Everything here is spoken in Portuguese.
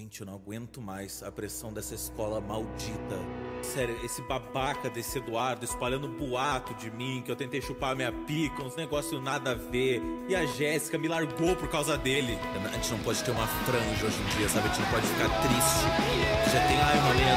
Gente, eu não aguento mais a pressão dessa escola maldita. Sério, esse babaca desse Eduardo espalhando boato de mim, que eu tentei chupar minha pica, uns negócios nada a ver. E a Jéssica me largou por causa dele. A gente não pode ter uma franja hoje em dia, sabe? A gente não pode ficar triste. Já tem, ai, uma meia